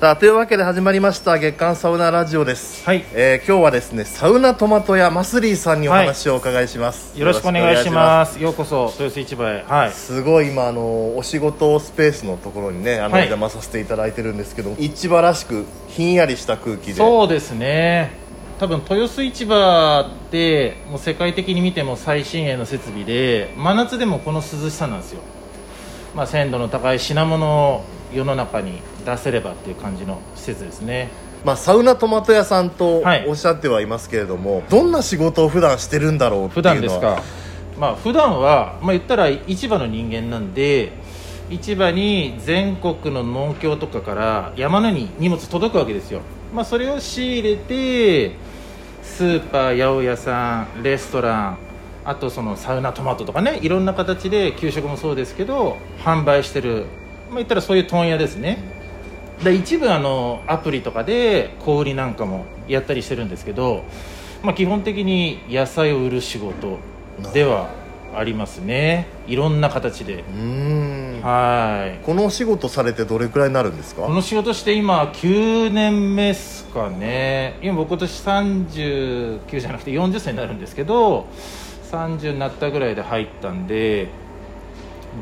さあというわけで始まりました月刊サウナラジオです、はい。えー今日はですねサウナトマト屋マスリーさんにお話をお伺いします、よろしくお願いします。ようこそ豊洲市場へ。はい。すごい今あのお仕事スペースのところにねあの、はい。お邪魔させていただいてるんですけど市場らしくひんやりした空気で。そうですね。多分豊洲市場ってもう世界的に見ても最新鋭の設備で真夏でもこの涼しさなんですよ。まあ鮮度の高い品物を世の中に出せればっていう感じの施設ですね。まあ、サウナトマト屋さんとはい。おっしゃってはいますけれども、どんな仕事を普段してるんだろうっていう普のは。段ですか。まあ普段はまあ言ったら市場の人間なんで市場に全国の農協とかから山のに荷物届くわけですよ。まあそれを仕入れてスーパー八百屋さんレストランあとそのサウナトマトとかねいろんな形で給食もそうですけど販売してるまあ言ったらそういう問屋ですね。で一部あのアプリとかで小売りなんかもやったりしてるんですけど、まあ、基本的に野菜を売る仕事ではありますね。いろんな形で。うーん。はい。このお仕事されてどれくらいになるんですか？この仕事して今9年目っすかね。今僕今年39じゃなくて40歳になるんですけど30になったぐらいで入ったんで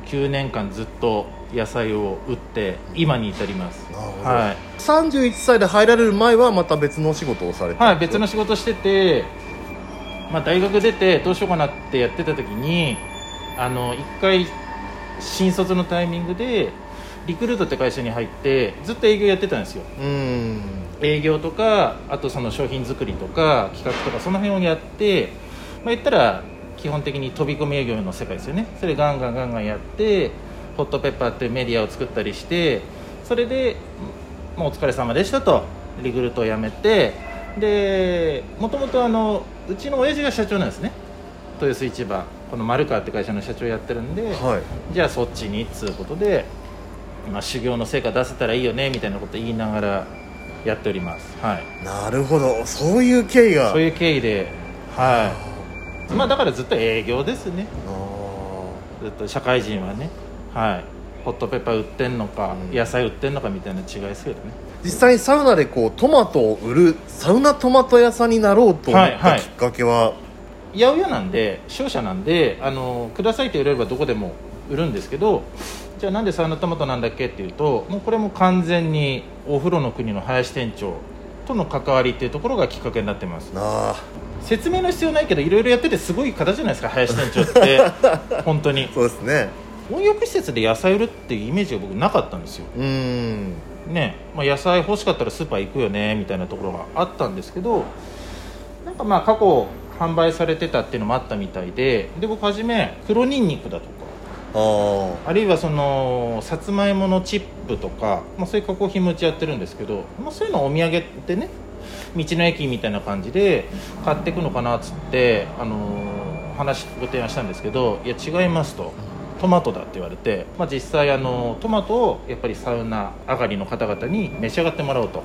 9年間ずっと野菜を売って今に至ります。はい。31歳で入られる前はまた別のお仕事をされてはい、別の仕事してて、まあ、大学出てどうしようかなってやってた時にあの一回新卒のタイミングでリクルートって会社に入ってずっと営業やってたんですよ。うーん。営業とかあとその商品作りとか企画とかその辺をやって、まあ、言ったら基本的に飛び込み営業の世界ですよね。それガンガンガンガンやってホットペッパーっていうメディアを作ったりしてそれで、まあ、お疲れ様でしたと。リクルートを辞めてでもともとあのうちの親父が社長なんですね。豊洲市場。この丸川って会社の社長やってるんで、はい。じゃあそっちにっつうことで、まあ、修行の成果出せたらいいよねみたいなこと言いながらやっております。はい。なるほど。そういう経緯が。そういう経緯ではいまあだからずっと営業ですね。あずっと社会人はね。はい。ホットペッパー売ってんのか、うん。野菜売ってんのかみたいな違いですけどね。ー実際にサウナでこうトマトを売るサウナトマト屋さんになろうと思ったきっかけは、八百屋なんで商社なんであのくださいって売れればどこでも売るんですけどじゃあなんでサウナトマトなんだっけっていうともうこれも完全にお風呂の国の林店長との関わりっていうところがきっかけになってます。説明の必要ないけどいろいろやっててすごい方じゃないですか林店長って 本当に。そうですね。温浴施設で野菜売るっていうイメージが僕なかったんですよ。うーん。ね、まあ、野菜欲しかったらスーパー行くよねみたいなところがあったんですけどなんかまあ過去販売されてたっていうのもあったみたいでで僕はじめ黒ニンニクだと。かああるいはそのさつまいものチップとか、まあ、そういう加工品もうちやってるんですけど、まあ、そういうのをお土産ってね道の駅みたいな感じで買っていくのかなっつって、あのー話ご提案したんですけどいや違いますと。トマトだって言われて、まあ、実際、あのトマトをやっぱりサウナ上がりの方々に召し上がってもらおうと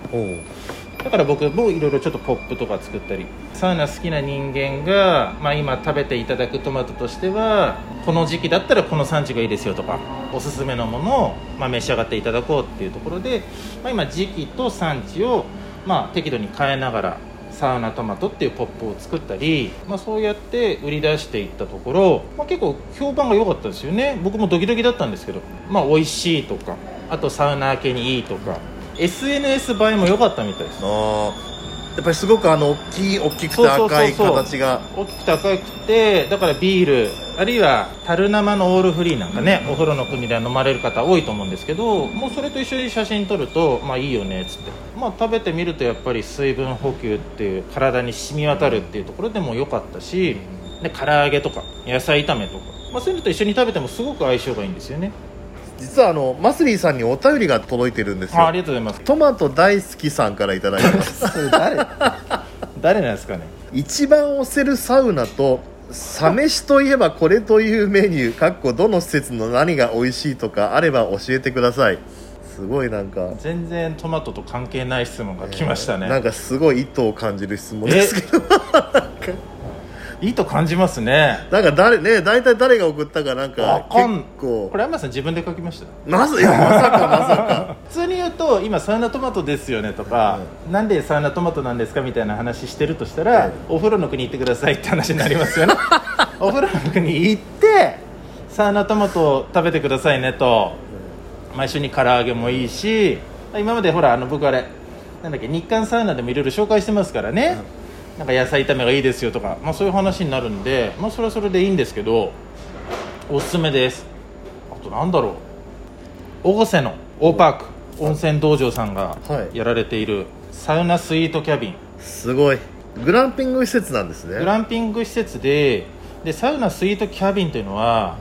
だから僕もいろいろちょっとポップとか作ったりサウナ好きな人間が、まあ、今食べていただくトマトとしてはこの時期だったらこの産地がいいですよとかおすすめのものを、まあ、召し上がっていただこうっていうところで、まあ、今時期と産地を、まあ、適度に変えながらサウナトマトっていうポップを作ったり、まあ、そうやって売り出していったところ、まあ、結構評判が良かったですよね。僕もドキドキだったんですけど、まあ、美味しいとかあとサウナー系にいいとか SNS 映えも良かったみたいです。ああやっぱりすごくあの大きい大きくてそうそうそうそう。赤い形が。大きくて赤くてだからビールあるいは樽生のオールフリーなんかねお風呂の国では飲まれる方多いと思うんですけどもうそれと一緒に写真撮るとまあいいよねっつって。まあ食べてみるとやっぱり水分補給っていう体に染み渡るっていうところでも良かったしで唐揚げとか野菜炒めとか、まあ、そういうのと一緒に食べてもすごく相性がいいんですよね実はあのマスリーさんにお便りが届いてるんですよ。あありがとうございます。トマト大好きさんからいただいてます。誰誰なんですかね。一番推せるサウナとサ飯といえばこれというメニューかっこどの施設の何が美味しいとかあれば教えてください。すごいなんか。全然トマトと関係ない質問が来ましたね、なんかすごい意図を感じる質問ですけどいいと感じますね。なんか誰ね大体誰が送ったかなんか結構。これ山さん自分で書きました。まずいやまさかまさか。普通に言うと今サウナトマトですよねとか、なんでサウナトマトなんですかみたいな話してるとしたら、えお風呂の国行ってくださいって話になりますよね。お風呂の国行ってサウナトマトを食べてくださいねと、まあ、一緒に唐揚げもいいし今までほらあの僕あれなんだっけ日韓サウナでもいろいろ紹介してますからね、なんか野菜炒めがいいですよとか、まあ、そういう話になるんで、まあ、それはそれでいいんですけどおすすめです。あとなんだろう。越生の大パーク温泉道場さんがはい。やられているサウナスイートキャビン。すごい。グランピング施設なんですね。グランピング施設ででサウナスイートキャビンというのは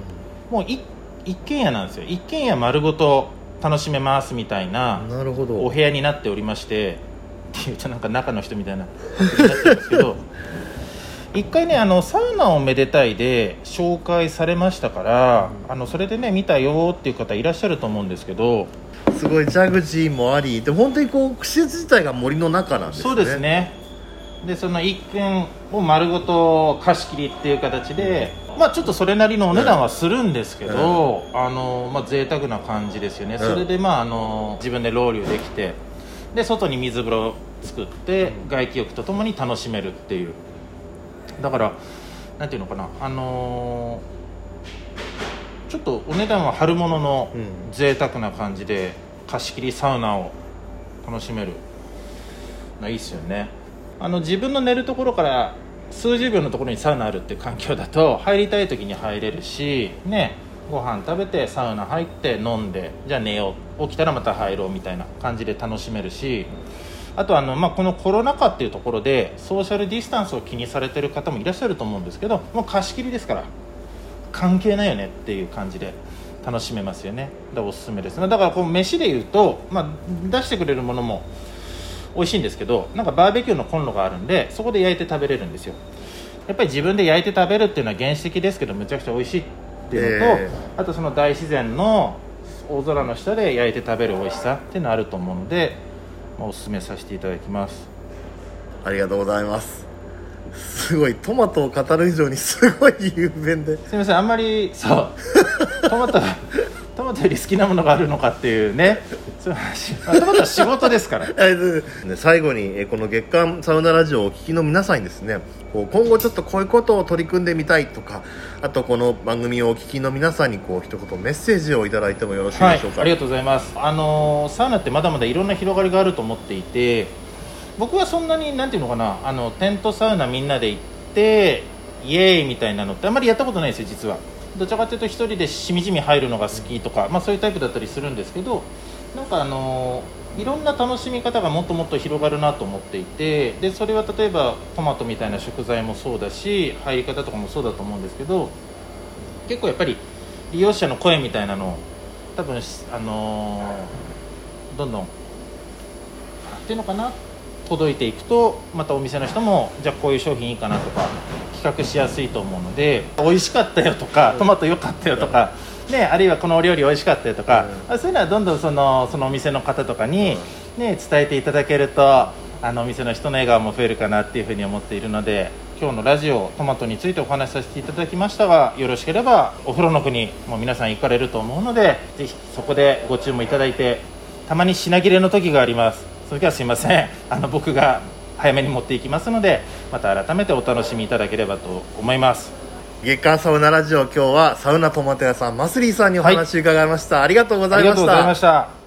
もうい一軒家なんですよ。一軒家丸ごと楽しめますみたいななるほど。お部屋になっておりましてっていうとなんか中の人みたいな。ってるんですけど 一回ねあのサウナをめでたいで紹介されましたからあのそれでね見たよっていう方いらっしゃると思うんですけどすごいジャグジーもありで本当にこう施設自体が森の中なんですね。そうですね。でその一軒を丸ごと貸し切りっていう形で、まあちょっとそれなりのお値段はするんですけど、あのまあ贅沢な感じですよね、ん。それでまああの自分でロウリュできてで外に水風呂作って外気浴とともに楽しめるっていう。だからなんていうのかなあのーちょっとお値段は張るもののうん。贅沢な感じで貸し切りサウナを楽しめる。のいいっすよね。あの自分の寝るところから数十秒のところにサウナあるって環境だと入りたい時に入れるしねご飯食べてサウナ入って飲んでじゃあ寝よう。起きたらまた入ろうみたいな感じで楽しめるしあとあの、まあ、このコロナ禍っていうところでソーシャルディスタンスを気にされてる方もいらっしゃると思うんですけどもう貸し切りですから関係ないよねっていう感じで楽しめますよね。だからおすすめです。だからこう飯で言うと、まあ、出してくれるものも美味しいんですけどなんかバーベキューのコンロがあるんでそこで焼いて食べれるんですよ。やっぱり自分で焼いて食べるっていうのは原始的ですけどむちゃくちゃ美味しい。っていうのと、えあとその大自然の大空の下で焼いて食べる美味しさっていうのがあると思うので、まあ、おすすめさせていただきます。ありがとうございます。すごいトマトを語る以上にすごい有名で。すみませんあんまりそう。トマトより好きなものがあるのかっていうね。そういう話、ま仕事ですから。最後にえーこの月刊サウナラジオをお聞きの皆さんにですねこう今後ちょっとこういうことを取り組んでみたいとかあとこの番組をお聞きの皆さんにこう一言メッセージをいただいてもよろしいはいでしょうか、ありがとうございます。あのーサウナってまだまだいろんな広がりがあると思っていて僕はそんなになんていうのかなあのテントサウナみんなで行ってイエーイみたいなのってあんまりやったことないんですよ実はどちらかというと一人でしみじみ入るのが好きとか、まあ、そういうタイプだったりするんですけどなんかあのいろんな楽しみ方がもっともっと広がるなと思っていてでそれは例えばトマトみたいな食材もそうだし入り方とかもそうだと思うんですけど結構やっぱり利用者の声みたいなの多分あのどんどんなんていうのかな届いていくとまたお店の人もじゃあこういう商品いいかなとか企画しやすいと思うので美味しかったよとかトマト良かったよとか、ね、あるいはこのお料理美味しかったよとか、あそういうのはどんどんそのそのお店の方とかに、ね、伝えていただけるとあのお店の人の笑顔も増えるかなっていうふうに思っているので今日のラジオトマトについてお話しさせていただきましたがよろしければお風呂の国も皆さん行かれると思うのでぜひそこでご注文いただいてたまに品切れの時がありますその時はすいません。あの僕が早めに持っていきますのでまた改めてお楽しみいただければと思います。月刊サウナラジオ今日はサウナトマト屋さんマスリーさんにお話伺いました、ありがとうございましありがとうございたました